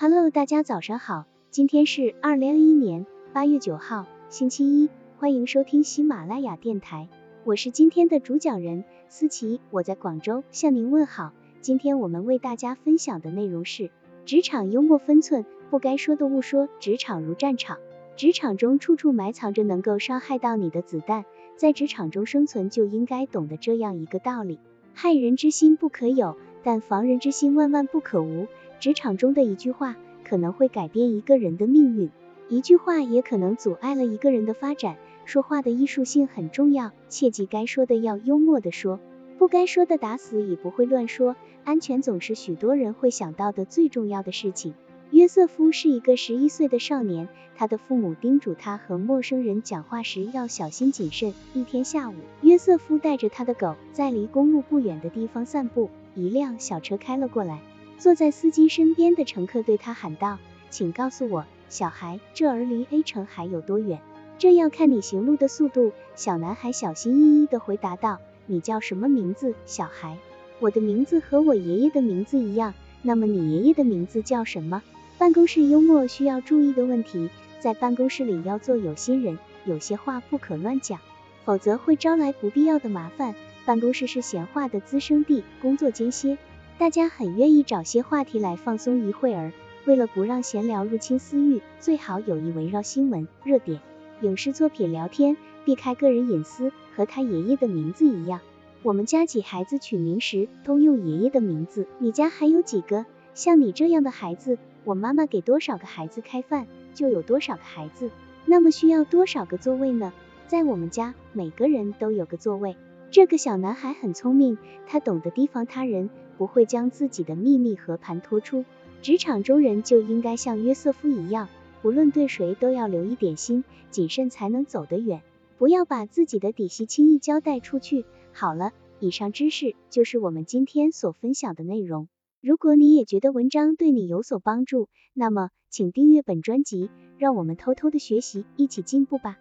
Hello，大家早上好，今天是二零二一年八月九号，星期一，欢迎收听喜马拉雅电台，我是今天的主讲人思琪，我在广州向您问好。今天我们为大家分享的内容是职场幽默分寸，不该说的勿说。职场如战场，职场中处处埋藏着能够伤害到你的子弹，在职场中生存就应该懂得这样一个道理：害人之心不可有，但防人之心万万不可无。职场中的一句话可能会改变一个人的命运，一句话也可能阻碍了一个人的发展。说话的艺术性很重要，切记该说的要幽默的说，不该说的打死也不会乱说。安全总是许多人会想到的最重要的事情。约瑟夫是一个十一岁的少年，他的父母叮嘱他和陌生人讲话时要小心谨慎。一天下午，约瑟夫带着他的狗在离公路不远的地方散步，一辆小车开了过来。坐在司机身边的乘客对他喊道：“请告诉我，小孩，这儿离 A 城还有多远？这要看你行路的速度。”小男孩小心翼翼地回答道：“你叫什么名字，小孩？”“我的名字和我爷爷的名字一样。”“那么你爷爷的名字叫什么？”办公室幽默需要注意的问题，在办公室里要做有心人，有些话不可乱讲，否则会招来不必要的麻烦。办公室是闲话的滋生地，工作间歇。大家很愿意找些话题来放松一会儿，为了不让闲聊入侵私欲，最好有意围绕新闻、热点、影视作品聊天，避开个人隐私。和他爷爷的名字一样，我们家几孩子取名时都用爷爷的名字。你家还有几个像你这样的孩子？我妈妈给多少个孩子开饭，就有多少个孩子。那么需要多少个座位呢？在我们家，每个人都有个座位。这个小男孩很聪明，他懂得提防他人。不会将自己的秘密和盘托出。职场中人就应该像约瑟夫一样，不论对谁都要留一点心，谨慎才能走得远。不要把自己的底细轻易交代出去。好了，以上知识就是我们今天所分享的内容。如果你也觉得文章对你有所帮助，那么请订阅本专辑，让我们偷偷的学习，一起进步吧。